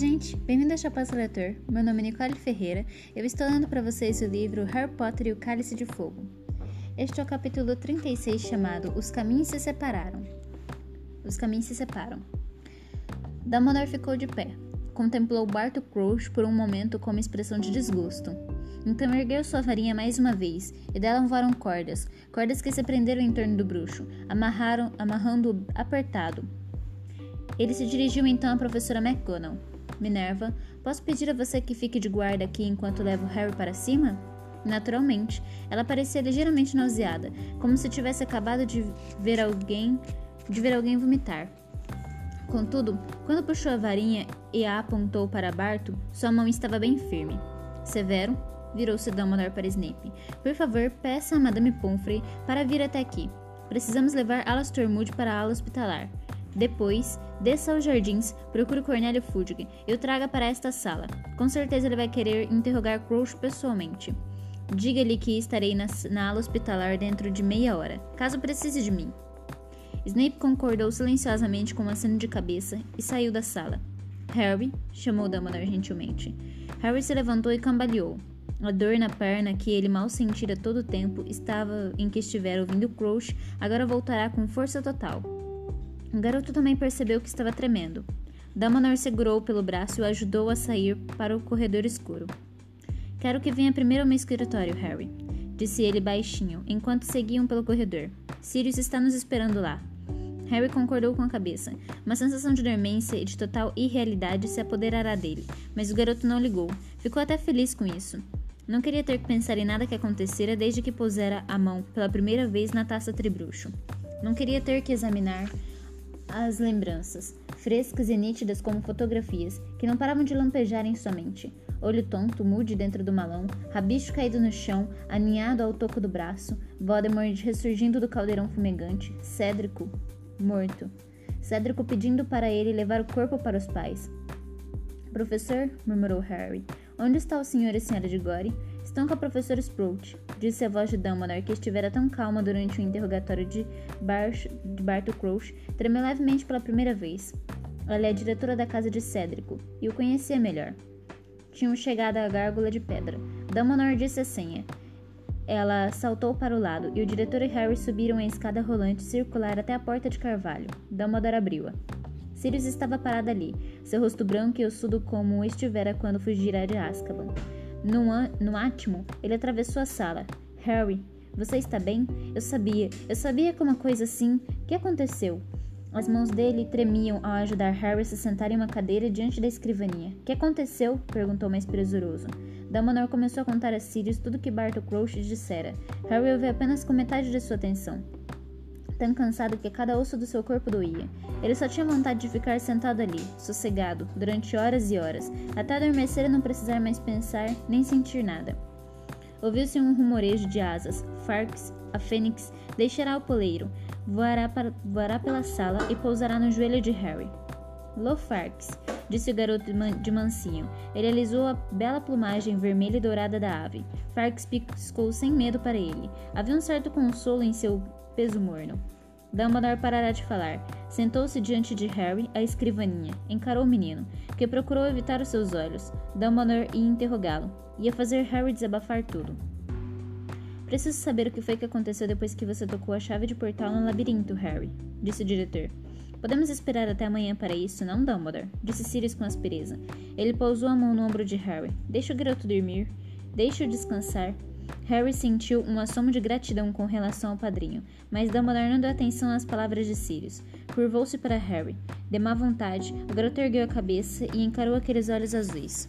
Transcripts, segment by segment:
gente, bem-vindo ao Chapaço Leitor. Meu nome é Nicole Ferreira. Eu estou lendo para vocês o livro Harry Potter e o Cálice de Fogo. Este é o capítulo 36 chamado Os Caminhos se Separaram. Os caminhos se separam. Dumbledore ficou de pé. Contemplou Barto Crouch por um momento com uma expressão de desgosto. Então ergueu sua varinha mais uma vez, e dela voaram cordas, cordas que se prenderam em torno do bruxo, amarrando-o apertado. Ele se dirigiu então à professora McGonagall. Minerva, posso pedir a você que fique de guarda aqui enquanto levo Harry para cima? Naturalmente, ela parecia ligeiramente nauseada, como se tivesse acabado de ver alguém, de ver alguém vomitar. Contudo, quando puxou a varinha e a apontou para Barto, sua mão estava bem firme. Severo, virou-se Dumbledore para Snape. Por favor, peça a Madame Pomfrey para vir até aqui. Precisamos levar Alastor Moody para a ala hospitalar. Depois, desça aos jardins, procure Cornélio Fudge e o traga para esta sala. Com certeza ele vai querer interrogar Crouch pessoalmente. Diga-lhe que estarei na, na ala hospitalar dentro de meia hora, caso precise de mim. Snape concordou silenciosamente com um aceno de cabeça e saiu da sala. Harry, chamou Dumbledore gentilmente. Harry se levantou e cambaleou. A dor na perna que ele mal sentira todo o tempo estava em que estivera ouvindo Crouch agora voltará com força total. O garoto também percebeu que estava tremendo. Dumbledore segurou pelo braço e o ajudou a sair para o corredor escuro. Quero que venha primeiro ao meu escritório, Harry, disse ele baixinho, enquanto seguiam pelo corredor. Sirius está nos esperando lá. Harry concordou com a cabeça. Uma sensação de dormência e de total irrealidade se apoderará dele, mas o garoto não ligou. Ficou até feliz com isso. Não queria ter que pensar em nada que acontecera desde que pusera a mão pela primeira vez na taça tribruxo. Não queria ter que examinar as lembranças, frescas e nítidas como fotografias, que não paravam de lampejar em sua mente. Olho tonto, mude dentro do malão, rabicho caído no chão, aninhado ao toco do braço, Voldemort ressurgindo do caldeirão fumegante, Cédrico morto. Cédrico pedindo para ele levar o corpo para os pais. Professor, murmurou Harry, onde está o senhor e a senhora de Gore? Estão com a professora Sprout, disse a voz de Dumbledore, que estivera tão calma durante o interrogatório de, Bar de Barto Crouch, tremeu levemente pela primeira vez. Ela é a diretora da casa de Cédrico, e o conhecia melhor. Tinham chegado à gárgula de pedra. Dumbledore disse a senha. Ela saltou para o lado, e o diretor e Harry subiram a escada rolante circular até a porta de carvalho. Dumbledore abriu-a. Sirius estava parado ali, seu rosto branco e ossudo como estivera quando fugira de Azkaban. No, no átimo, ele atravessou a sala. Harry, você está bem? Eu sabia, eu sabia que uma coisa assim. O que aconteceu? As mãos dele tremiam ao ajudar Harry a se sentar em uma cadeira diante da escrivaninha. O que aconteceu? perguntou mais presuroso. Dumbledore começou a contar a Sirius tudo que Bartol Crouch dissera. Harry ouviu apenas com metade de sua atenção tão cansado que cada osso do seu corpo doía. Ele só tinha vontade de ficar sentado ali, sossegado, durante horas e horas, até adormecer e não precisar mais pensar nem sentir nada. Ouviu-se um rumorejo de asas. Farx, a fênix, deixará o poleiro, voará, para, voará pela sala e pousará no joelho de Harry. Lofarx, disse o garoto de mansinho. Ele alisou a bela plumagem vermelha e dourada da ave. Farx piscou sem medo para ele. Havia um certo consolo em seu peso morno. Dumbledore parará de falar. Sentou-se diante de Harry, a escrivaninha. Encarou o menino, que procurou evitar os seus olhos. Dumbledore ia interrogá-lo. Ia fazer Harry desabafar tudo. Preciso saber o que foi que aconteceu depois que você tocou a chave de portal no labirinto, Harry, disse o diretor. Podemos esperar até amanhã para isso, não, Dumbledore? Disse Sirius com aspereza. Ele pousou a mão no ombro de Harry. Deixa o garoto dormir. Deixa-o descansar. Harry sentiu um assomo de gratidão com relação ao padrinho, mas Dumbledore não deu atenção às palavras de Sirius. Curvou-se para Harry. De má vontade, o garoto ergueu a cabeça e encarou aqueles olhos azuis.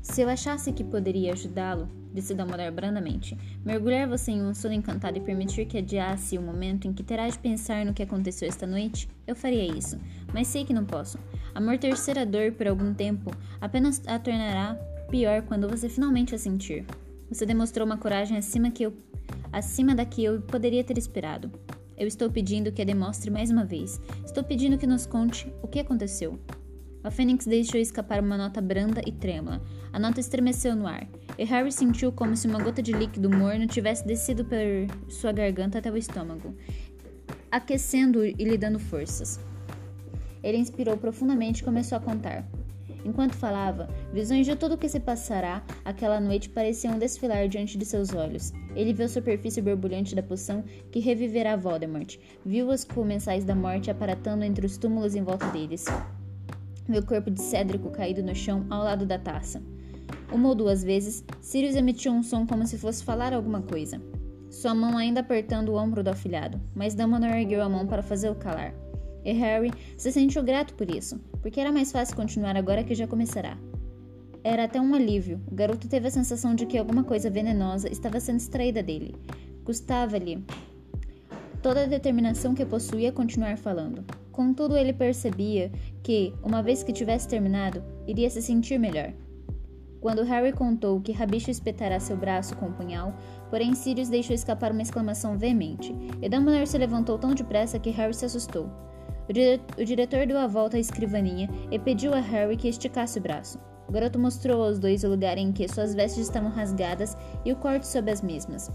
Se eu achasse que poderia ajudá-lo, disse Dumbledore brandamente, mergulhar você em um sono encantado e permitir que adiasse o momento em que terá de pensar no que aconteceu esta noite, eu faria isso, mas sei que não posso. Amortecer a dor por algum tempo apenas a tornará Pior quando você finalmente a sentir. Você demonstrou uma coragem acima, que eu, acima da que eu poderia ter esperado. Eu estou pedindo que a demonstre mais uma vez. Estou pedindo que nos conte o que aconteceu. A Fênix deixou escapar uma nota branda e trêmula. A nota estremeceu no ar, e Harry sentiu como se uma gota de líquido morno tivesse descido por sua garganta até o estômago, aquecendo e lhe dando forças. Ele inspirou profundamente e começou a contar. Enquanto falava, visões de tudo o que se passará aquela noite pareciam desfilar diante de seus olhos. Ele viu a superfície borbulhante da poção que reviverá Voldemort. Viu os comensais da morte aparatando entre os túmulos em volta deles. O corpo de Cédrico caído no chão ao lado da taça. Uma ou duas vezes, Sirius emitiu um som como se fosse falar alguma coisa. Sua mão ainda apertando o ombro do afilhado, mas Dumbledore ergueu a mão para fazê-lo calar. E Harry se sentiu grato por isso, porque era mais fácil continuar agora que já começará. Era até um alívio. O garoto teve a sensação de que alguma coisa venenosa estava sendo extraída dele. Custava-lhe toda a determinação que possuía continuar falando. Contudo, ele percebia que, uma vez que tivesse terminado, iria se sentir melhor. Quando Harry contou que Rabicho espetará seu braço com o um punhal, porém Sirius deixou escapar uma exclamação veemente, e Dumbledore se levantou tão depressa que Harry se assustou. O, dire o diretor deu a volta à escrivaninha e pediu a Harry que esticasse o braço. O garoto mostrou aos dois o lugar em que suas vestes estavam rasgadas e o corte sob as mesmas.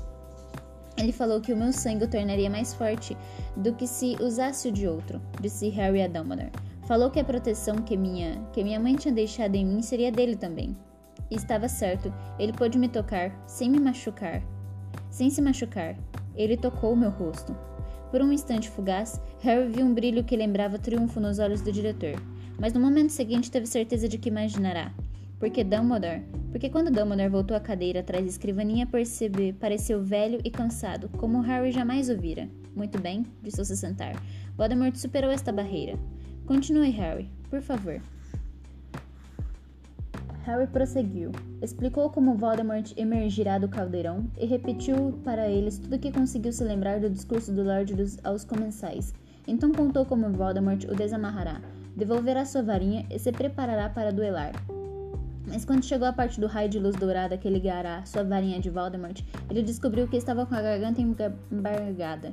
Ele falou que o meu sangue o tornaria mais forte do que se usasse o de outro, disse Harry a Dumbledore. Falou que a proteção que minha, que minha mãe tinha deixado em mim seria dele também. E estava certo, ele pôde me tocar sem me machucar. Sem se machucar, ele tocou meu rosto. Por um instante fugaz, Harry viu um brilho que lembrava triunfo nos olhos do diretor, mas no momento seguinte teve certeza de que imaginará. Porque Dumbledore, porque quando Dumbledore voltou à cadeira atrás da escrivaninha, percebe, pareceu velho e cansado, como Harry jamais o vira. Muito bem, disse ao se sentar. Voldemort superou esta barreira. Continue, Harry, por favor. Harry prosseguiu. Explicou como Voldemort emergirá do caldeirão e repetiu para eles tudo o que conseguiu se lembrar do discurso do Lorde dos, aos comensais. Então contou como Voldemort o desamarrará, devolverá sua varinha e se preparará para duelar. Mas quando chegou a parte do raio de luz dourada que ligará sua varinha de Voldemort, ele descobriu que estava com a garganta embargada.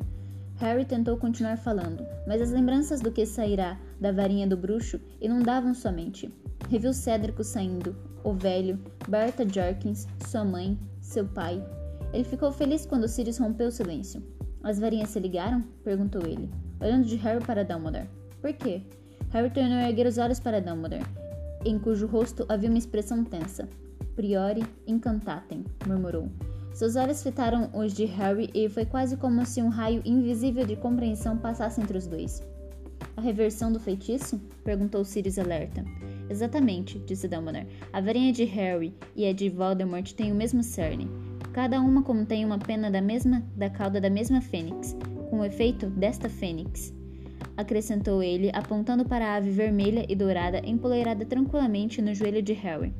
Harry tentou continuar falando, mas as lembranças do que sairá da varinha do bruxo inundavam sua mente. Reviu Cédrico saindo, o velho, Berta Jorkins, sua mãe, seu pai. Ele ficou feliz quando Sirius rompeu o silêncio. As varinhas se ligaram? perguntou ele, olhando de Harry para Dumbledore. Por quê? Harry tornou a erguer os olhos para Dumbledore, em cujo rosto havia uma expressão tensa. Priori incantatem, murmurou. Seus olhos fitaram os de Harry e foi quase como se um raio invisível de compreensão passasse entre os dois. A reversão do feitiço? perguntou Sirius alerta. Exatamente, disse Dumbledore. A varinha de Harry e a de Voldemort têm o mesmo cerne. Cada uma contém uma pena da mesma da cauda da mesma fênix, com o efeito desta fênix. Acrescentou ele, apontando para a ave vermelha e dourada empoleirada tranquilamente no joelho de Harry.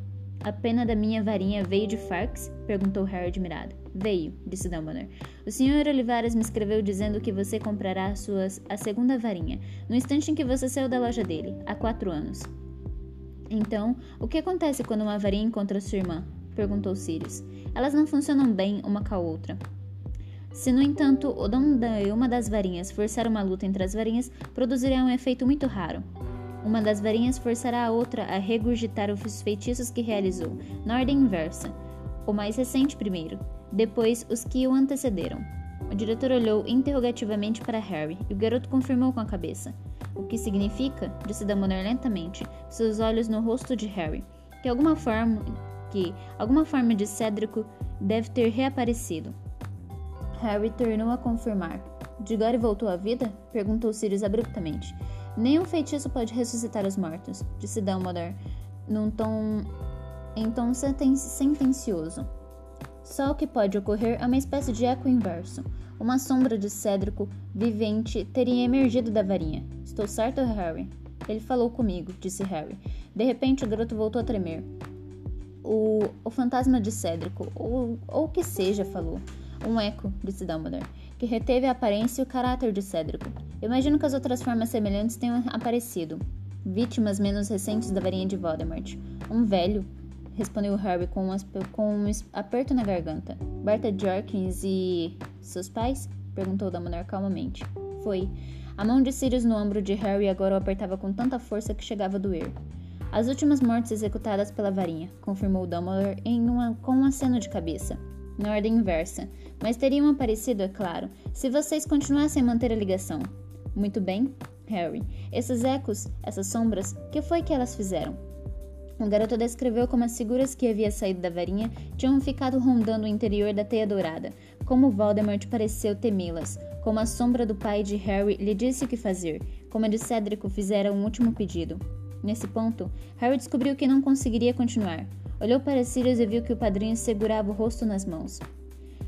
A pena da minha varinha veio de Farx? perguntou Harry admirado. Veio, disse Dumbledore. O Sr. Olivares me escreveu dizendo que você comprará a, suas, a segunda varinha, no instante em que você saiu da loja dele, há quatro anos. Então, o que acontece quando uma varinha encontra sua irmã? perguntou Sirius. Elas não funcionam bem uma com a outra. Se, no entanto, o dom de uma das varinhas forçar uma luta entre as varinhas, produzirá um efeito muito raro. Uma das varinhas forçará a outra a regurgitar os feitiços que realizou, na ordem inversa. O mais recente primeiro, depois os que o antecederam. O diretor olhou interrogativamente para Harry e o garoto confirmou com a cabeça. O que significa, disse Dumbledore lentamente, seus olhos no rosto de Harry, que alguma forma que alguma forma de Cédrico deve ter reaparecido. Harry tornou a confirmar. Digore voltou à vida? perguntou Sirius abruptamente. Nenhum feitiço pode ressuscitar os mortos, disse Dumbledore, num tom em tom sentencioso. Só o que pode ocorrer é uma espécie de eco inverso. Uma sombra de Cédrico vivente teria emergido da varinha. Estou certo, Harry? Ele falou comigo, disse Harry. De repente, o garoto voltou a tremer. O, o fantasma de Cédrico, ou o que seja, falou. Um eco, disse Dumbledore, que reteve a aparência e o caráter de Cédrico. Imagino que as outras formas semelhantes tenham aparecido. Vítimas menos recentes da varinha de Voldemort. Um velho, respondeu Harry com um, com um aperto na garganta. Berta Jorkins e. seus pais? perguntou Dumbledore calmamente. Foi. A mão de Sirius no ombro de Harry agora o apertava com tanta força que chegava a doer. As últimas mortes executadas pela varinha, confirmou Dumbledore em uma, com um aceno de cabeça, na ordem inversa, mas teriam aparecido, é claro, se vocês continuassem a manter a ligação. Muito bem, Harry. Esses ecos, essas sombras, que foi que elas fizeram? O garoto descreveu como as figuras que havia saído da varinha tinham ficado rondando o interior da teia dourada, como Voldemort pareceu temê-las, como a sombra do pai de Harry lhe disse o que fazer, como a de Cédrico fizera um último pedido. Nesse ponto, Harry descobriu que não conseguiria continuar. Olhou para Sirius e viu que o padrinho segurava o rosto nas mãos.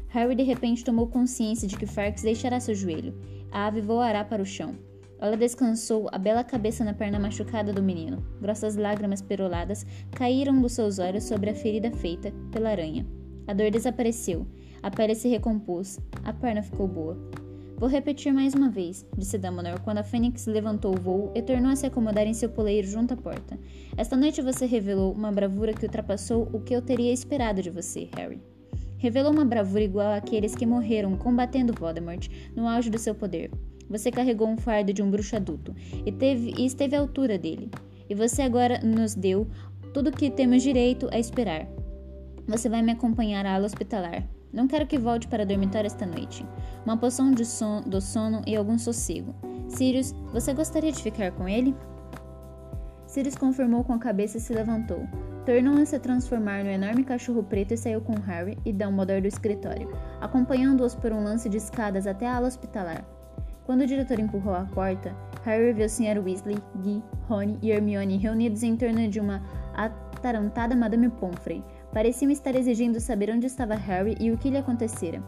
Harry de repente tomou consciência de que Farx deixará seu joelho. A ave voará para o chão. Ela descansou a bela cabeça na perna machucada do menino. Grossas lágrimas peroladas caíram dos seus olhos sobre a ferida feita pela aranha. A dor desapareceu. A pele se recompôs. A perna ficou boa. Vou repetir mais uma vez, disse Dumbledore quando a Fênix levantou o voo e tornou a se acomodar em seu poleiro junto à porta. Esta noite você revelou uma bravura que ultrapassou o que eu teria esperado de você, Harry. Revelou uma bravura igual àqueles que morreram combatendo Voldemort no auge do seu poder. Você carregou um fardo de um bruxo adulto e, teve, e esteve à altura dele. E você agora nos deu tudo o que temos direito a esperar. Você vai me acompanhar à ala hospitalar. Não quero que volte para o dormitório esta noite. Uma poção de son do sono e algum sossego. Sirius, você gostaria de ficar com ele? Sirius confirmou com a cabeça e se levantou. Tornou a se transformar no enorme cachorro preto e saiu com Harry e Dumbledore do escritório, acompanhando-os por um lance de escadas até a ala hospitalar. Quando o diretor empurrou a porta, Harry viu o Sr. Weasley, Guy, Rony e Hermione reunidos em torno de uma atarantada Madame Pomfrey. Pareciam estar exigindo saber onde estava Harry e o que lhe acontecera.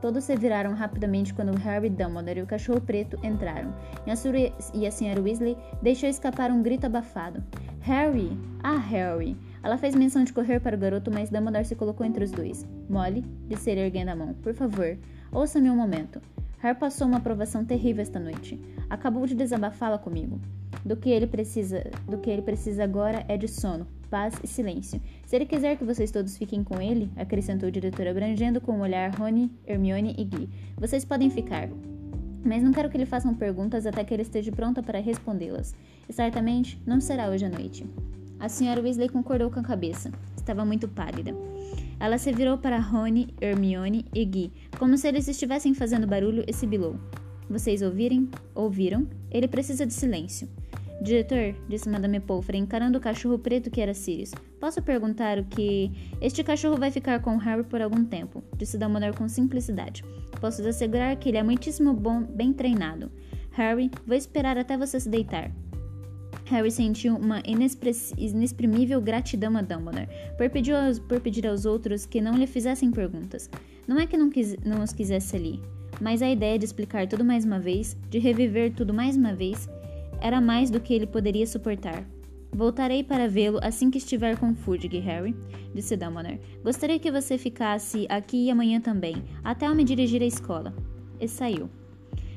Todos se viraram rapidamente quando Harry, Dumbledore e o cachorro preto entraram, e a, e a Sra. Weasley deixou escapar um grito abafado. Harry! Ah, Harry! Ela fez menção de correr para o garoto, mas Dumbledore se colocou entre os dois. Molly, disse ele erguendo a mão, por favor, ouça-me um momento. Harry passou uma aprovação terrível esta noite. Acabou de desabafá-la comigo. Do que ele precisa, do que ele precisa agora é de sono, paz e silêncio. Se ele quiser que vocês todos fiquem com ele, acrescentou o diretor abrangendo com o um olhar Rony, Hermione e Gui. Vocês podem ficar. Mas não quero que lhe façam perguntas até que ele esteja pronta para respondê-las. E certamente não será hoje à noite. A senhora Weasley concordou com a cabeça. Estava muito pálida. Ela se virou para Rony, Hermione e Gui, como se eles estivessem fazendo barulho e sibilou. Vocês ouvirem? Ouviram? Ele precisa de silêncio. Diretor, disse Madame Pomfrey, encarando o cachorro preto que era Sirius. Posso perguntar o que... Este cachorro vai ficar com Harry por algum tempo, disse Dumbledore com simplicidade. Posso lhe assegurar que ele é muitíssimo bom, bem treinado. Harry, vou esperar até você se deitar. Harry sentiu uma inexprimível gratidão a Dumbledore por pedir, aos, por pedir aos outros que não lhe fizessem perguntas. Não é que não, quis, não os quisesse ali, mas a ideia de explicar tudo mais uma vez, de reviver tudo mais uma vez, era mais do que ele poderia suportar. Voltarei para vê-lo assim que estiver com Fudge, Harry, disse Dumbledore. Gostaria que você ficasse aqui amanhã também, até eu me dirigir à escola. E saiu.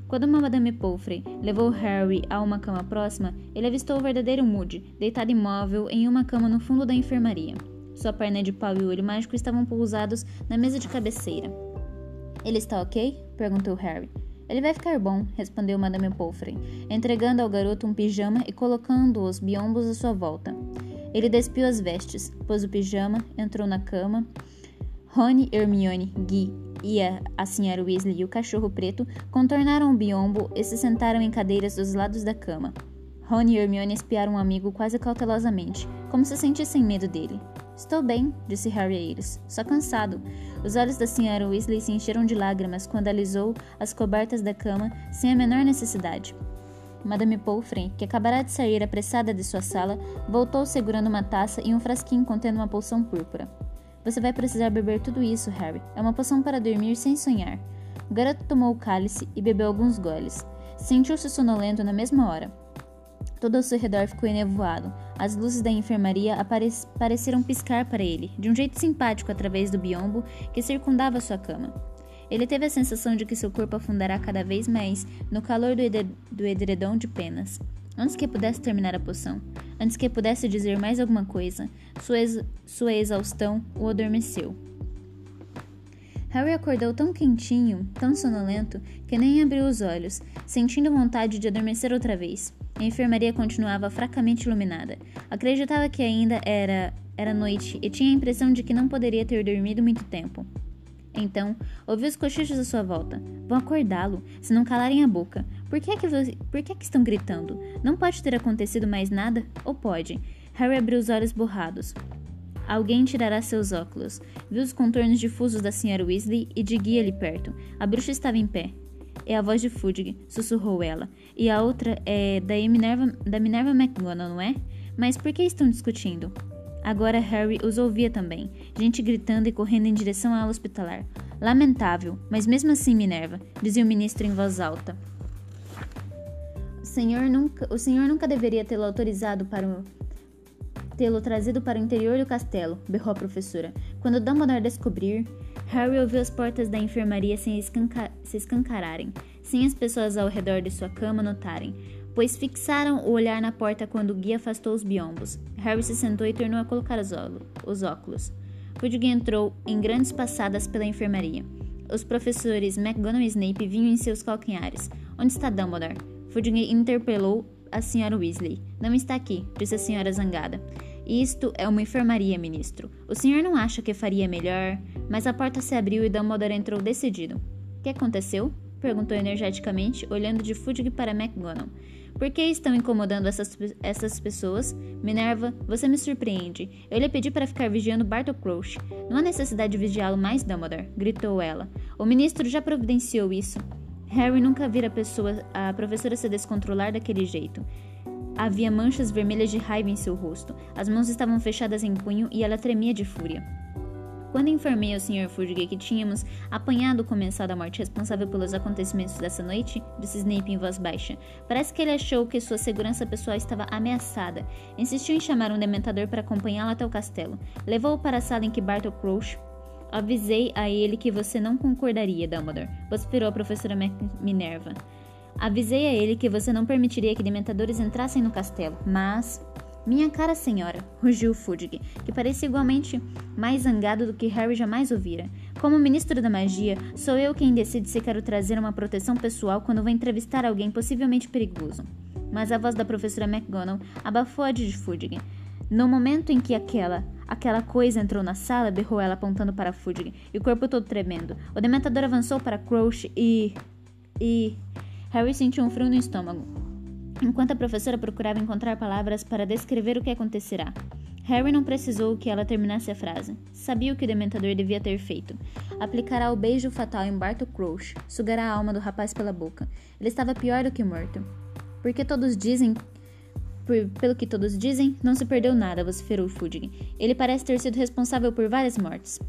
Quando Madame Pomfrey levou Harry a uma cama próxima, ele avistou o verdadeiro Moody, deitado imóvel em uma cama no fundo da enfermaria. Sua perna de pau e o olho mágico estavam pousados na mesa de cabeceira. Ele está ok? perguntou Harry. Ele vai ficar bom, respondeu Madame Pomfrey, entregando ao garoto um pijama e colocando os biombos à sua volta. Ele despiu as vestes, pôs o pijama, entrou na cama. Rony, Hermione, Guy e a, a senhora Weasley e o cachorro preto contornaram o biombo e se sentaram em cadeiras dos lados da cama. Rony e Hermione espiaram um amigo quase cautelosamente, como se sentissem medo dele. Estou bem, disse Harry a eles, só cansado. Os olhos da senhora Weasley se encheram de lágrimas quando alisou as cobertas da cama sem a menor necessidade. Madame Pomfrey, que acabara de sair apressada de sua sala, voltou segurando uma taça e um frasquinho contendo uma poção púrpura. Você vai precisar beber tudo isso, Harry. É uma poção para dormir sem sonhar. O garoto tomou o cálice e bebeu alguns goles. Sentiu-se sonolento na mesma hora. Todo ao seu redor ficou enevoado. As luzes da enfermaria pareceram piscar para ele, de um jeito simpático através do biombo que circundava sua cama. Ele teve a sensação de que seu corpo afundará cada vez mais no calor do, do edredom de penas. Antes que pudesse terminar a poção, antes que pudesse dizer mais alguma coisa, sua, ex sua exaustão o adormeceu. Harry acordou tão quentinho, tão sonolento, que nem abriu os olhos, sentindo vontade de adormecer outra vez. A enfermaria continuava fracamente iluminada. Acreditava que ainda era, era noite e tinha a impressão de que não poderia ter dormido muito tempo. Então, ouviu os cochichos à sua volta. Vão acordá-lo, se não calarem a boca. Por que, é que, por que é que estão gritando? Não pode ter acontecido mais nada? Ou pode? Harry abriu os olhos borrados. Alguém tirará seus óculos. Viu os contornos difusos da Sra. Weasley e de Guia ali perto. A bruxa estava em pé. É a voz de Fudge, sussurrou ela. E a outra é da Minerva, da Minerva McGonagall, não é? Mas por que estão discutindo? Agora Harry os ouvia também, gente gritando e correndo em direção à ala hospitalar. Lamentável, mas mesmo assim, Minerva, dizia o ministro em voz alta. O senhor nunca, o senhor nunca deveria tê-lo autorizado para o tê-lo trazido para o interior do castelo, berrou a professora. Quando Dumbledore descobrir, Harry ouviu as portas da enfermaria se, escanca se escancararem, sem as pessoas ao redor de sua cama notarem, pois fixaram o olhar na porta quando o guia afastou os biombos. Harry se sentou e tornou a colocar os, os óculos. Fudge entrou em grandes passadas pela enfermaria. Os professores McGonagall e Snape vinham em seus calcanhares. Onde está Dumbledore? Fudge interpelou a senhora Weasley. Não está aqui, disse a senhora zangada. Isto é uma enfermaria, ministro. O senhor não acha que faria melhor? Mas a porta se abriu e Dumbledore entrou decidido. O que aconteceu? Perguntou energeticamente, olhando de Fudge para McGonagall. Por que estão incomodando essas, essas pessoas? Minerva, você me surpreende. Eu lhe pedi para ficar vigiando Bartol Crouch. Não há necessidade de vigiá-lo mais, Dumbledore, gritou ela. O ministro já providenciou isso. Harry nunca vira pessoa, a professora se descontrolar daquele jeito. Havia manchas vermelhas de raiva em seu rosto. As mãos estavam fechadas em punho e ela tremia de fúria. Quando informei ao Sr. Fudge que tínhamos apanhado o comensal da morte responsável pelos acontecimentos dessa noite, disse Snape em voz baixa, parece que ele achou que sua segurança pessoal estava ameaçada. Insistiu em chamar um dementador para acompanhá-lo até o castelo. Levou-o para a sala em que Bartol Crouch Avisei a ele que você não concordaria, Dumbledore, vociferou a professora Minerva. Avisei a ele que você não permitiria que dementadores entrassem no castelo, mas. Minha cara senhora, rugiu Fudge, que parecia igualmente mais zangado do que Harry jamais ouvira. Como ministro da magia, sou eu quem decide se quero trazer uma proteção pessoal quando vou entrevistar alguém possivelmente perigoso. Mas a voz da professora McGonagall abafou a de Fudge. No momento em que aquela aquela coisa entrou na sala, berrou ela apontando para Fudge, e o corpo todo tremendo. O dementador avançou para Crouch e e Harry sentiu um frio no estômago, enquanto a professora procurava encontrar palavras para descrever o que acontecerá. Harry não precisou que ela terminasse a frase. Sabia o que o dementador devia ter feito. Aplicará o beijo fatal em Bartol Crouch, sugará a alma do rapaz pela boca. Ele estava pior do que morto. Porque todos dizem pelo que todos dizem, não se perdeu nada, vociferou Fudge. Ele parece ter sido responsável por várias mortes.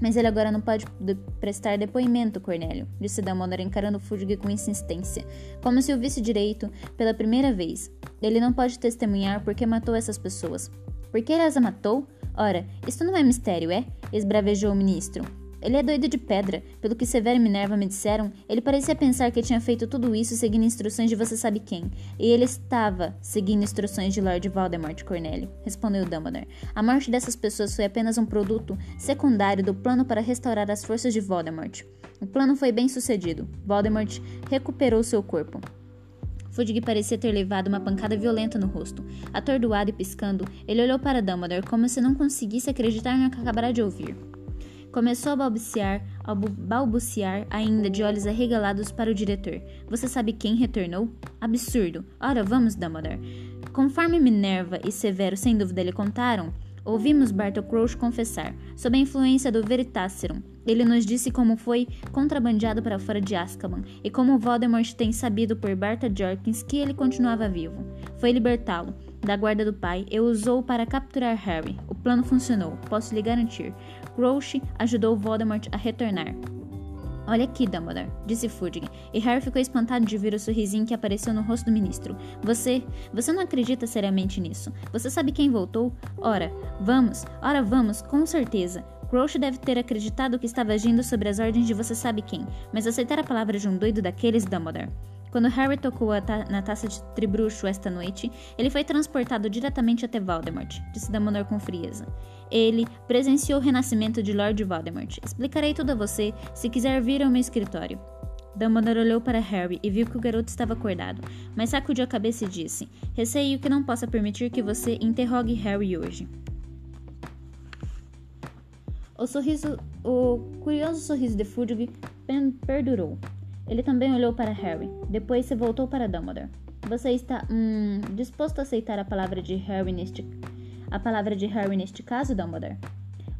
Mas ele agora não pode de prestar depoimento, Cornélio, disse Dumbledore encarando Fudge com insistência, como se o visse direito pela primeira vez. Ele não pode testemunhar porque matou essas pessoas. Por que ele as matou? Ora, isto não é mistério, é? esbravejou o ministro. Ele é doido de pedra. Pelo que Severo e Minerva me disseram, ele parecia pensar que tinha feito tudo isso seguindo instruções de você sabe quem. E ele estava seguindo instruções de Lord Voldemort, Cornélio, respondeu Dumbledore. A morte dessas pessoas foi apenas um produto secundário do plano para restaurar as forças de Voldemort. O plano foi bem sucedido. Voldemort recuperou seu corpo. Fudge parecia ter levado uma pancada violenta no rosto. Atordoado e piscando, ele olhou para Dumbledore como se não conseguisse acreditar no que acabara de ouvir. Começou a balbuciar, a balbuciar ainda de olhos arregalados para o diretor. Você sabe quem retornou? Absurdo. Ora, vamos, Dumbledore. Conforme Minerva e Severo sem dúvida lhe contaram, ouvimos Bartol Crouch confessar, sob a influência do Veritaserum. Ele nos disse como foi contrabandeado para fora de Azkaban e como Voldemort tem sabido por Barta Jorkins que ele continuava vivo. Foi libertá-lo da guarda do pai e usou para capturar Harry. O plano funcionou, posso lhe garantir. Crouch ajudou Voldemort a retornar. Olha aqui, Dumbledore, disse Fudge, e Harry ficou espantado de ver o sorrisinho que apareceu no rosto do ministro. Você, você não acredita seriamente nisso? Você sabe quem voltou? Ora, vamos, ora vamos, com certeza. Crouch deve ter acreditado que estava agindo sobre as ordens de você sabe quem, mas aceitar a palavra de um doido daqueles, Dumbledore. Quando Harry tocou ta na taça de tribruxo esta noite, ele foi transportado diretamente até Voldemort, disse Dumbledore com frieza. Ele presenciou o renascimento de Lord Voldemort. Explicarei tudo a você se quiser vir ao meu escritório. Dumbledore olhou para Harry e viu que o garoto estava acordado, mas sacudiu a cabeça e disse: Receio que não possa permitir que você interrogue Harry hoje. O sorriso, o curioso sorriso de Fudge perdurou. Ele também olhou para Harry. Depois se voltou para Dumbledore. Você está hum, disposto a aceitar a palavra de Harry neste a palavra de Harry neste caso, Dumbledore?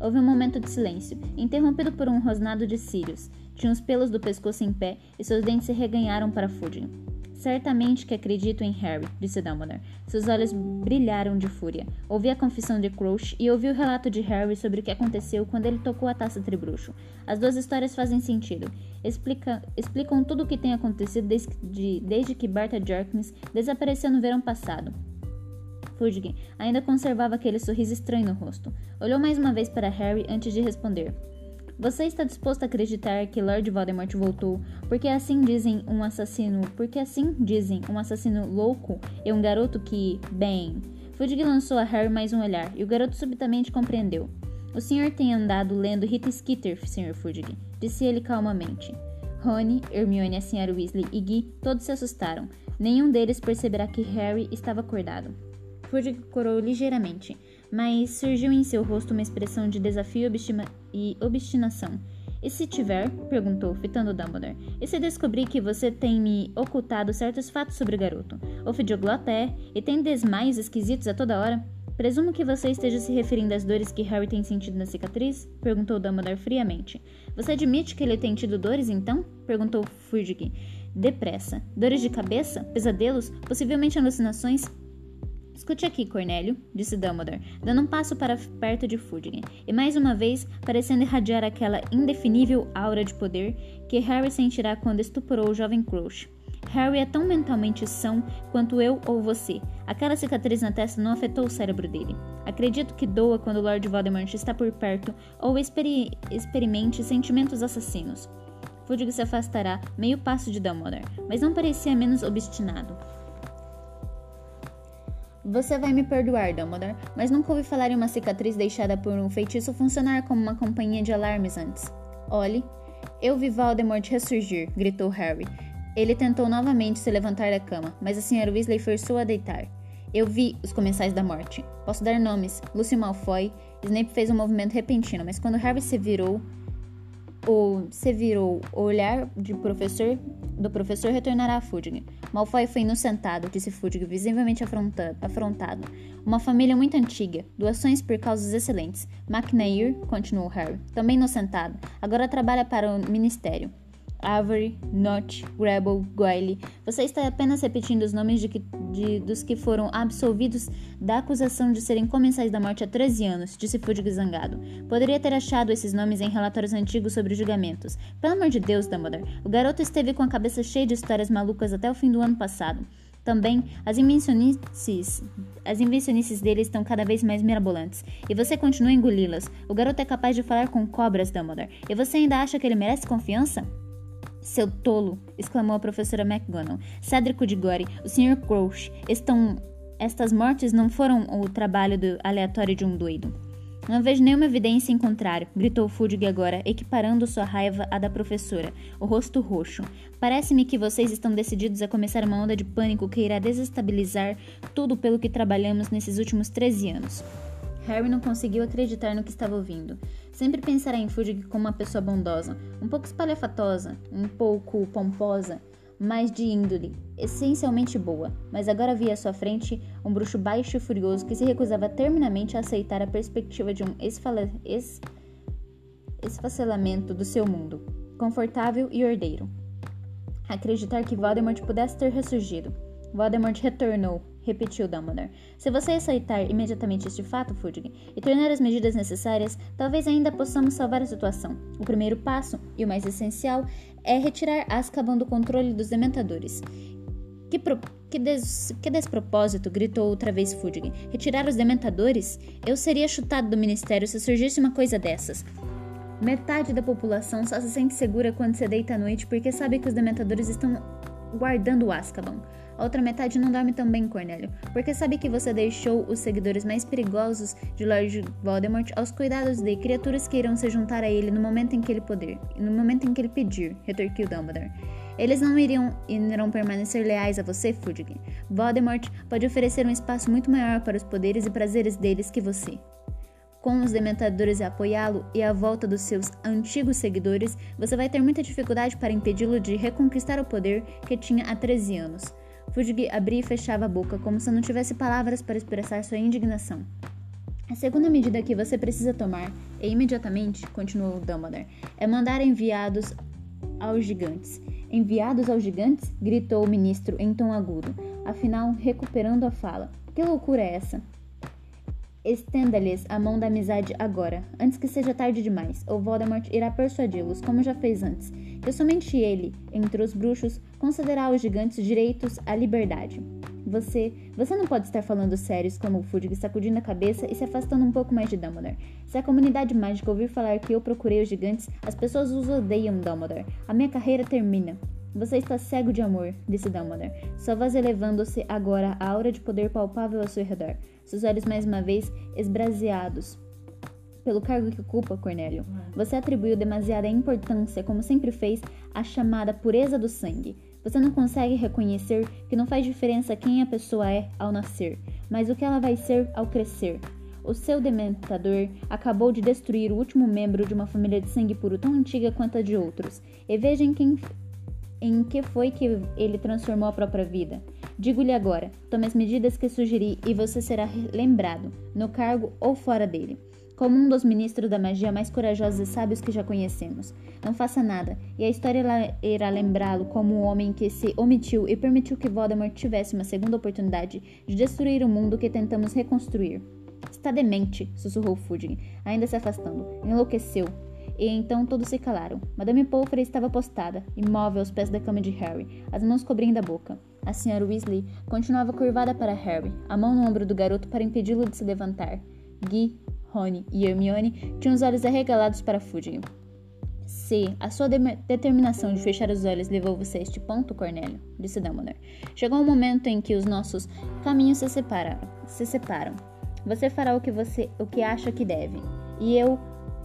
Houve um momento de silêncio, interrompido por um rosnado de Sirius. Tinha os pelos do pescoço em pé e seus dentes se reganharam para Fudge. Certamente que acredito em Harry, disse Dumbledore. Seus olhos brilharam de fúria. Ouvi a confissão de Crouch e ouvi o relato de Harry sobre o que aconteceu quando ele tocou a taça tribruxo. As duas histórias fazem sentido. Explica, explicam tudo o que tem acontecido desde, de, desde que Barta Jorkins desapareceu no verão passado. Fudge ainda conservava aquele sorriso estranho no rosto. Olhou mais uma vez para Harry antes de responder. Você está disposto a acreditar que Lord Voldemort voltou porque assim dizem um assassino, porque assim dizem um assassino louco e um garoto que, bem, Fudge lançou a Harry mais um olhar e o garoto subitamente compreendeu. O senhor tem andado lendo Rita Skeeter, Sr. Fudge, disse ele calmamente. Rony, Hermione, a Sra. Weasley e Guy todos se assustaram. Nenhum deles perceberá que Harry estava acordado. Fudge corou ligeiramente mas surgiu em seu rosto uma expressão de desafio e obstinação. E se tiver? perguntou, fitando Dumbledore. E se descobrir que você tem me ocultado certos fatos sobre o garoto? Ofidioglotta é, e tem desmaios esquisitos a toda hora? Presumo que você esteja se referindo às dores que Harry tem sentido na cicatriz? Perguntou Dumbledore friamente. Você admite que ele tem tido dores, então? Perguntou Fudge. Depressa. Dores de cabeça? Pesadelos? Possivelmente alucinações? Escute aqui, Cornélio, disse Dumbledore, dando um passo para perto de Fudge, e mais uma vez parecendo irradiar aquela indefinível aura de poder que Harry sentirá quando estuporou o jovem Crouch. Harry é tão mentalmente são quanto eu ou você. Aquela cicatriz na testa não afetou o cérebro dele. Acredito que doa quando Lord Voldemort está por perto ou experi experimente sentimentos assassinos. Fudge se afastará meio passo de Dumbledore, mas não parecia menos obstinado. Você vai me perdoar, Dumbledore, mas nunca ouvi falar em uma cicatriz deixada por um feitiço funcionar como uma companhia de alarmes antes. Olhe, eu vi Voldemort ressurgir, gritou Harry. Ele tentou novamente se levantar da cama, mas a Sra. Weasley forçou a deitar. Eu vi os comensais da morte. Posso dar nomes. Lucy Malfoy. Snape fez um movimento repentino, mas quando Harry se virou, o se virou o olhar de professor do professor retornará a Fudge. Malfoy foi inocentado, disse Fudge, visivelmente afrontado. Uma família muito antiga, doações por causas excelentes. McNair, continuou Harry, também inocentado, agora trabalha para o ministério. Avery, Notch, Grable, Goyle. Você está apenas repetindo os nomes de que, de, dos que foram absolvidos da acusação de serem comensais da morte há 13 anos, disse Fudge zangado. Poderia ter achado esses nomes em relatórios antigos sobre julgamentos. Pelo amor de Deus, Dumbledore. O garoto esteve com a cabeça cheia de histórias malucas até o fim do ano passado. Também, as invencionices, as invencionices dele estão cada vez mais mirabolantes, e você continua a engoli-las. O garoto é capaz de falar com cobras, Dumbledore, e você ainda acha que ele merece confiança? Seu tolo! exclamou a professora McGonagall. Cédrico de Gore, o Sr. Crouch, estão... Estas mortes não foram o trabalho do aleatório de um doido. Não vejo nenhuma evidência em contrário, gritou Fudge agora, equiparando sua raiva à da professora, o rosto roxo. Parece-me que vocês estão decididos a começar uma onda de pânico que irá desestabilizar tudo pelo que trabalhamos nesses últimos 13 anos. Harry não conseguiu acreditar no que estava ouvindo. Sempre pensara em Fudge como uma pessoa bondosa, um pouco espalhafatosa, um pouco pomposa, mas de índole, essencialmente boa. Mas agora via à sua frente um bruxo baixo e furioso que se recusava terminamente a aceitar a perspectiva de um es... esfacelamento do seu mundo, confortável e ordeiro. Acreditar que Voldemort pudesse ter ressurgido. Voldemort retornou, repetiu Dumbledore. Se você aceitar imediatamente este fato, Fudge, e tornar as medidas necessárias, talvez ainda possamos salvar a situação. O primeiro passo, e o mais essencial, é retirar Azkaban do controle dos dementadores. Que, pro... que, des... que despropósito! gritou outra vez Fudge. Retirar os dementadores? Eu seria chutado do ministério se surgisse uma coisa dessas. Metade da população só se sente segura quando se deita à noite porque sabe que os dementadores estão guardando Azkaban. A outra metade não dorme tão bem, Cornélio, porque sabe que você deixou os seguidores mais perigosos de Lord Voldemort aos cuidados de criaturas que irão se juntar a ele no momento em que ele poder, no momento em que ele pedir, retorquiu Dumbledore. Eles não iriam irão permanecer leais a você, Fudge. Voldemort pode oferecer um espaço muito maior para os poderes e prazeres deles que você. com os dementadores a apoiá-lo e a volta dos seus antigos seguidores, você vai ter muita dificuldade para impedi-lo de reconquistar o poder que tinha há 13 anos. Fudge abria e fechava a boca, como se não tivesse palavras para expressar sua indignação. A segunda medida que você precisa tomar, e imediatamente, continuou Dumbledore, é mandar enviados aos gigantes. Enviados aos gigantes? gritou o ministro em tom agudo, afinal recuperando a fala. Que loucura é essa? Estenda-lhes a mão da amizade agora, antes que seja tarde demais, ou Voldemort irá persuadi-los, como já fez antes, que somente ele, entre os bruxos, concederá aos gigantes direitos à liberdade. Você, você não pode estar falando sério, exclamou Fudge, sacudindo a cabeça e se afastando um pouco mais de Dumbledore. Se a comunidade mágica ouvir falar que eu procurei os gigantes, as pessoas os odeiam, Dumbledore. A minha carreira termina. Você está cego de amor, disse Dumbledore, sua voz elevando-se agora a aura de poder palpável ao seu redor, seus olhos mais uma vez esbraseados. Pelo cargo que ocupa, Cornélio, você atribuiu demasiada importância, como sempre fez, à chamada pureza do sangue. Você não consegue reconhecer que não faz diferença quem a pessoa é ao nascer, mas o que ela vai ser ao crescer. O seu dementador acabou de destruir o último membro de uma família de sangue puro tão antiga quanto a de outros. E vejam quem em que foi que ele transformou a própria vida. Digo-lhe agora: tome as medidas que sugeri e você será lembrado, no cargo ou fora dele, como um dos ministros da magia mais corajosos e sábios que já conhecemos. Não faça nada, e a história irá lembrá-lo como um homem que se omitiu e permitiu que Voldemort tivesse uma segunda oportunidade de destruir o mundo que tentamos reconstruir. Está demente, sussurrou Fudge, ainda se afastando. Enlouqueceu. E então todos se calaram. Madame Pomfrey estava postada, imóvel aos pés da cama de Harry, as mãos cobrindo a boca. A senhora Weasley continuava curvada para Harry, a mão no ombro do garoto para impedi-lo de se levantar. Guy, Rony e Hermione tinham os olhos arregalados para Fudge. Se a sua de determinação de fechar os olhos levou você a este ponto, Cornélio, disse Dumbledore, chegou um momento em que os nossos caminhos se separam. Se separam. Você fará o que você, o que acha que deve, e eu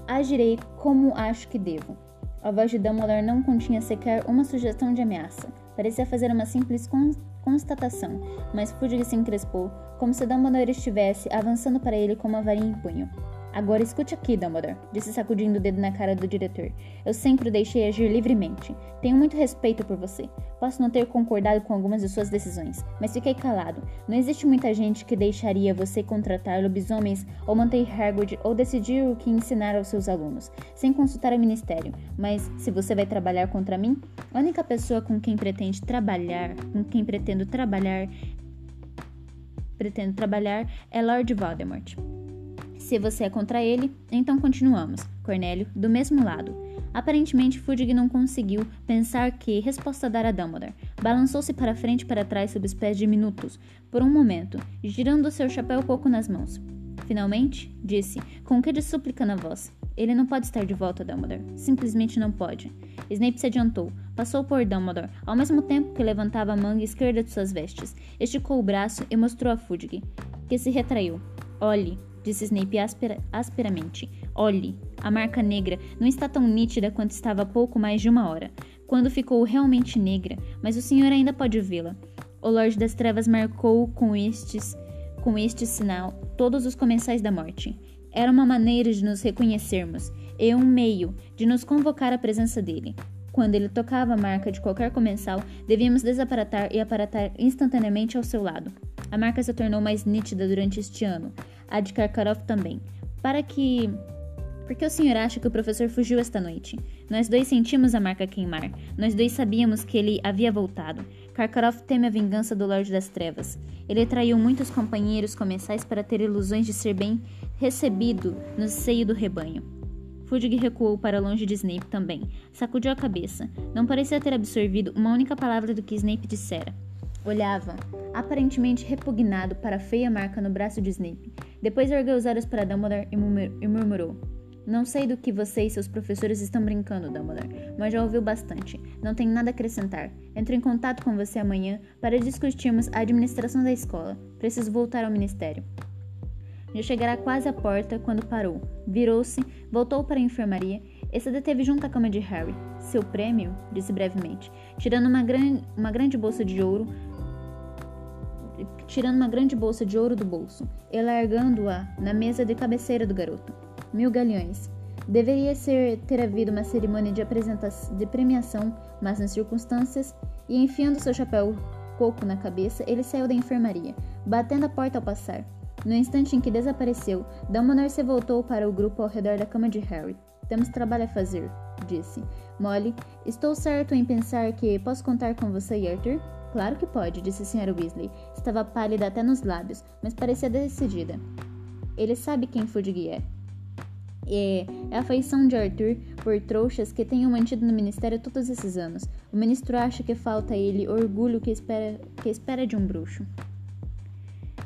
Agirei como acho que devo. A voz de Dumbledore não continha sequer uma sugestão de ameaça. Parecia fazer uma simples constatação, mas Fudge se encrespou, como se Dumbledore estivesse avançando para ele com uma varinha em punho. Agora escute aqui, Dumbledore, disse sacudindo o dedo na cara do diretor. Eu sempre o deixei agir livremente. Tenho muito respeito por você. Posso não ter concordado com algumas de suas decisões, mas fiquei calado. Não existe muita gente que deixaria você contratar lobisomens ou manter Hagrid ou decidir o que ensinar aos seus alunos, sem consultar o ministério. Mas se você vai trabalhar contra mim, a única pessoa com quem pretende trabalhar, com quem pretendo trabalhar, pretendo trabalhar é Lord Voldemort. Se você é contra ele, então continuamos. Cornélio, do mesmo lado. Aparentemente, Fudge não conseguiu pensar que resposta dar a Dumbledore. Balançou-se para frente e para trás sob os pés diminutos, por um momento, girando seu chapéu pouco nas mãos. Finalmente, disse, com um que de súplica na voz. Ele não pode estar de volta, Dumbledore. Simplesmente não pode. Snape se adiantou, passou por Dumbledore, ao mesmo tempo que levantava a manga esquerda de suas vestes, esticou o braço e mostrou a Fudge, que se retraiu. Olhe, disse Snape aspera, asperamente. Olhe, a marca negra não está tão nítida quanto estava há pouco mais de uma hora, quando ficou realmente negra, mas o senhor ainda pode vê-la. O Lorde das Trevas marcou com estes, com este sinal todos os comensais da morte. Era uma maneira de nos reconhecermos e um meio de nos convocar à presença dele. Quando ele tocava a marca de qualquer comensal, devíamos desaparatar e aparatar instantaneamente ao seu lado. A marca se tornou mais nítida durante este ano, a de Karkaroff também. Para que. Por que o senhor acha que o professor fugiu esta noite? Nós dois sentimos a marca queimar. Nós dois sabíamos que ele havia voltado. Karkaroff teme a vingança do Lorde das Trevas. Ele traiu muitos companheiros comensais para ter ilusões de ser bem recebido no seio do rebanho. Fudge recuou para longe de Snape também. Sacudiu a cabeça. Não parecia ter absorvido uma única palavra do que Snape dissera. Olhava, aparentemente repugnado para a feia marca no braço de Snape. Depois ergueu os olhos para Dumbledore e murmurou: Não sei do que você e seus professores estão brincando, Dumbledore, mas já ouviu bastante. Não tenho nada a acrescentar. Entro em contato com você amanhã para discutirmos a administração da escola. Preciso voltar ao ministério. Já chegará quase à porta quando parou. Virou-se, voltou para a enfermaria e se deteve junto à cama de Harry. Seu prêmio? disse brevemente, tirando uma, gran uma grande bolsa de ouro tirando uma grande bolsa de ouro do bolso e largando-a na mesa de cabeceira do garoto. Mil galeões. Deveria ser, ter havido uma cerimônia de, de premiação, mas nas circunstâncias, e enfiando seu chapéu coco na cabeça, ele saiu da enfermaria, batendo a porta ao passar. No instante em que desapareceu, Dumbledore se voltou para o grupo ao redor da cama de Harry. Temos trabalho a fazer, disse. Molly, estou certo em pensar que posso contar com você e Arthur? Claro que pode, disse a Sra. Weasley. Estava pálida até nos lábios, mas parecia decidida. Ele sabe quem Fudge é. É, é a afeição de Arthur por trouxas que tenham mantido no ministério todos esses anos. O ministro acha que falta a ele orgulho que espera, que espera de um bruxo.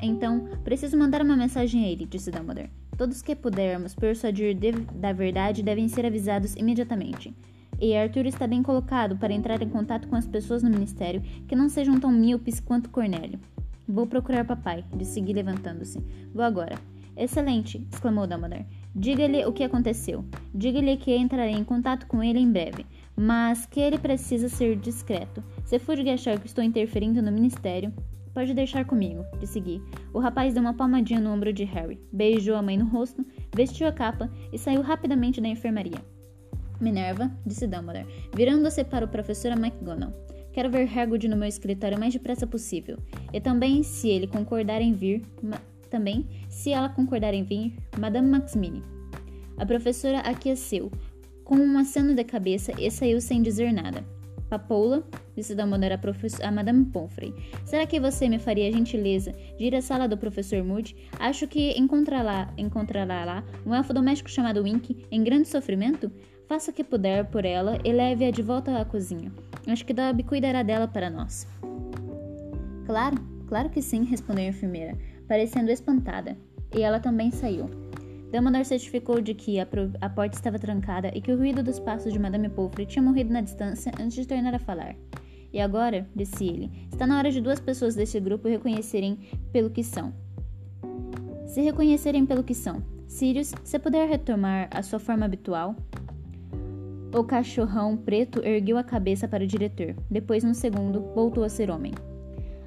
Então, preciso mandar uma mensagem a ele, disse Dumbledore. Todos que pudermos persuadir de, da verdade devem ser avisados imediatamente. E Arthur está bem colocado para entrar em contato com as pessoas no ministério que não sejam tão míopes quanto Cornélio. Vou procurar papai, disse Gui levantando-se. Vou agora. Excelente! exclamou Dumbledore. Diga-lhe o que aconteceu. Diga-lhe que entrarei em contato com ele em breve, mas que ele precisa ser discreto. Se Fudge achar que estou interferindo no ministério, pode deixar comigo, disse Gui. O rapaz deu uma palmadinha no ombro de Harry, beijou a mãe no rosto, vestiu a capa e saiu rapidamente da enfermaria. Minerva, disse Dumbledore, virando-se para o professor McGonagall. Quero ver Hagrid no meu escritório o mais depressa possível. E também, se ele concordar em vir, também, se ela concordar em vir, Madame Maximine. A professora aqueceu, com um aceno de cabeça e saiu sem dizer nada. Papoula, disse Dumbledore a, a Madame Pomfrey, será que você me faria a gentileza de ir à sala do professor Moody? Acho que encontrará, encontrará lá um elfo doméstico chamado Wink em grande sofrimento? Faça o que puder por ela e leve-a de volta à cozinha. Acho que Dobby cuidará dela para nós. Claro, claro que sim, respondeu a enfermeira parecendo espantada, e ela também saiu. Dumbledore certificou de que a, a, porta estava trancada e que o ruído dos passos de Madame Pomfrey tinha morrido na distância antes de tornar a falar. E agora, disse ele, está na hora de duas pessoas deste grupo reconhecerem pelo que são. Se reconhecerem pelo que são. Sirius, se puder retomar a sua forma habitual. O cachorrão preto ergueu a cabeça para o diretor. Depois, num segundo, voltou a ser homem.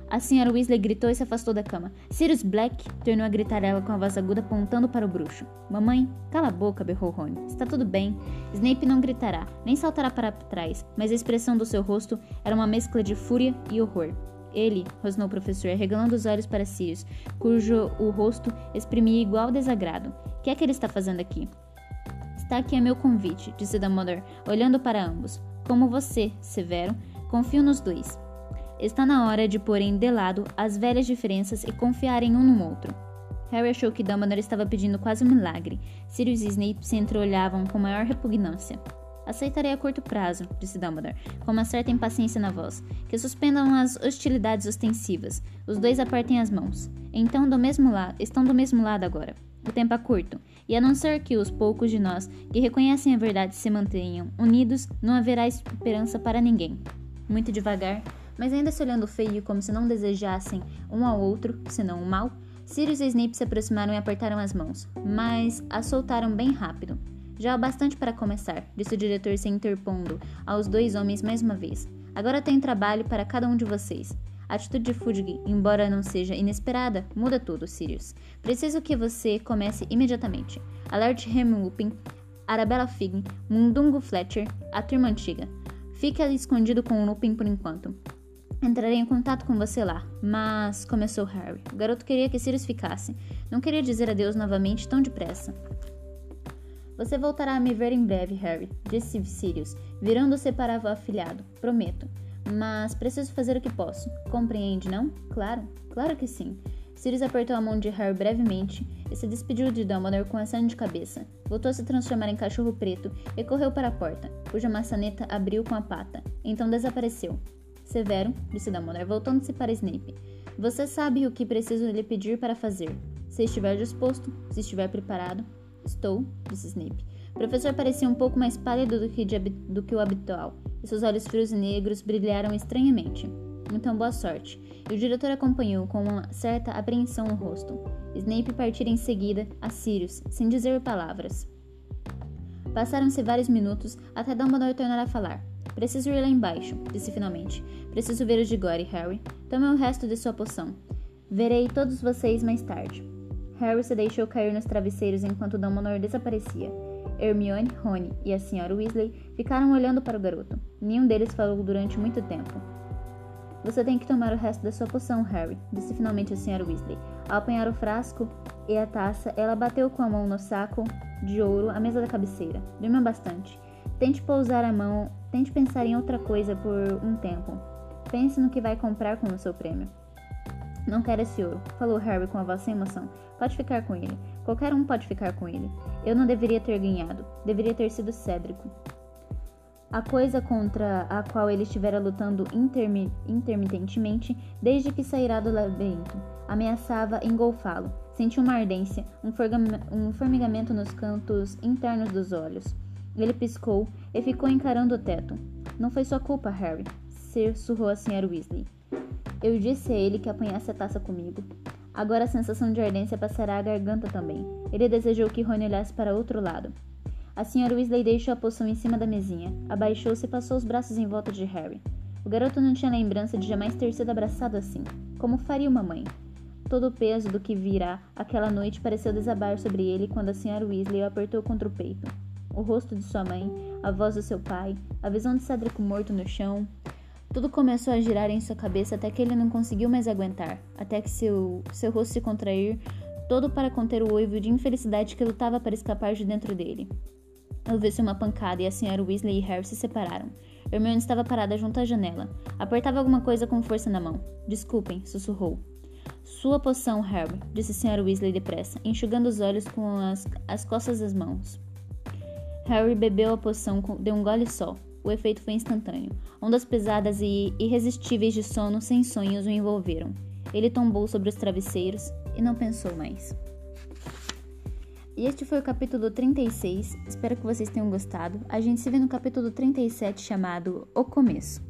A senhora Weasley gritou e se afastou da cama. Sirius Black tornou a gritar ela com a voz aguda apontando para o bruxo. Mamãe, cala a boca, berrou Rony. Está tudo bem. Snape não gritará, nem saltará para trás, mas a expressão do seu rosto era uma mescla de fúria e horror. Ele, rosnou o professor, regalando os olhos para Sirius, cujo o rosto exprimia igual desagrado. O que é que ele está fazendo aqui? Está aqui a meu convite, disse Dumbledore, olhando para ambos. Como você, Severo, confio nos dois. Está na hora de porem de lado as velhas diferenças e confiarem um no outro. Harry achou que Dumbledore estava pedindo quase um milagre. Sirius e Snape se entreolhavam com maior repugnância. Aceitarei a curto prazo, disse Dumbledore, com uma certa impaciência na voz, que suspendam as hostilidades ostensivas. Os dois apertem as mãos. Então, do mesmo lado, estão do mesmo lado agora. O tempo é curto, e a não ser que os poucos de nós que reconhecem a verdade se mantenham unidos, não haverá esperança para ninguém. Muito devagar, mas ainda se olhando feio como se não desejassem um ao outro, senão o mal, Sirius e Snape se aproximaram e apertaram as mãos, mas as soltaram bem rápido. Já há bastante para começar, disse o diretor se interpondo aos dois homens mais uma vez. Agora tem trabalho para cada um de vocês. A atitude de Fudge, embora não seja inesperada, muda tudo, Sirius. Preciso que você comece imediatamente. Alerte Remy Lupin, Arabella Figg, Mundungo Fletcher, a turma antiga. Fique ali escondido com o Lupin por enquanto. Entrarei em contato com você lá. Mas, começou Harry. O garoto queria que Sirius ficasse. Não queria dizer adeus novamente tão depressa. Você voltará a me ver em breve, Harry, disse Sirius, virando-se para o afilhado. Prometo. Mas preciso fazer o que posso. Compreende, não? Claro, claro que sim. Sirius apertou a mão de Harry brevemente e se despediu de Dumbledore com aceno de cabeça. Voltou a se transformar em cachorro preto e correu para a porta, cuja maçaneta abriu com a pata. Então desapareceu. Severo, disse Dumbledore, voltando-se para Snape. Você sabe o que preciso lhe pedir para fazer. Se estiver disposto, se estiver preparado. Estou, disse Snape. O professor parecia um pouco mais pálido do que, de, do que o habitual, e seus olhos frios e negros brilharam estranhamente. Então, boa sorte. E o diretor acompanhou com uma certa apreensão no rosto. Snape partira em seguida a Sirius, sem dizer palavras. Passaram-se vários minutos até Dumbledore tornar a falar. Preciso ir lá embaixo, disse finalmente. Preciso ver o Digore, Harry. Tome o resto de sua poção. Verei todos vocês mais tarde. Harry se deixou cair nos travesseiros enquanto Dumbledore desaparecia. Hermione, Rony e a Sra. Weasley ficaram olhando para o garoto. Nenhum deles falou durante muito tempo. Você tem que tomar o resto da sua poção, Harry, disse finalmente a Sra. Weasley. Ao apanhar o frasco e a taça, ela bateu com a mão no saco de ouro à mesa da cabeceira. Durma bastante. Tente pousar a mão, tente pensar em outra coisa por um tempo. Pense no que vai comprar com o seu prêmio. Não quero esse ouro, falou Harry com a voz sem emoção. Pode ficar com ele. Qualquer um pode ficar com ele. Eu não deveria ter ganhado. Deveria ter sido Cédrico. A coisa contra a qual ele estivera lutando intermi intermitentemente desde que sairá do labirinto ameaçava engolfá-lo. Sentiu uma ardência, um, um formigamento nos cantos internos dos olhos. Ele piscou e ficou encarando o teto. Não foi sua culpa, Harry, sussurrou a Sra. Weasley. Eu disse a ele que apanhasse a taça comigo. Agora a sensação de ardência passará à garganta também. Ele desejou que Rony olhasse para outro lado. A Sra. Weasley deixou a poção em cima da mesinha, abaixou-se e passou os braços em volta de Harry. O garoto não tinha lembrança de jamais ter sido abraçado assim, como faria uma mãe. Todo o peso do que virá aquela noite pareceu desabar sobre ele quando a Sra. Weasley o apertou contra o peito. O rosto de sua mãe, a voz do seu pai, a visão de Cedric morto no chão, tudo começou a girar em sua cabeça até que ele não conseguiu mais aguentar, até que seu, seu rosto se contrair, todo para conter o oivo de infelicidade que lutava para escapar de dentro dele. Ouviu-se uma pancada e a Sra. Weasley e Harry se separaram. Hermione estava parada junto à janela. Apertava alguma coisa com força na mão. Desculpem, sussurrou. Sua poção, Harry, disse a Sra. Weasley depressa, enxugando os olhos com as, as costas das mãos. Harry bebeu a poção de um gole só. O efeito foi instantâneo. Ondas pesadas e irresistíveis de sono sem sonhos o envolveram. Ele tombou sobre os travesseiros e não pensou mais. E este foi o capítulo 36. Espero que vocês tenham gostado. A gente se vê no capítulo 37 chamado O Começo.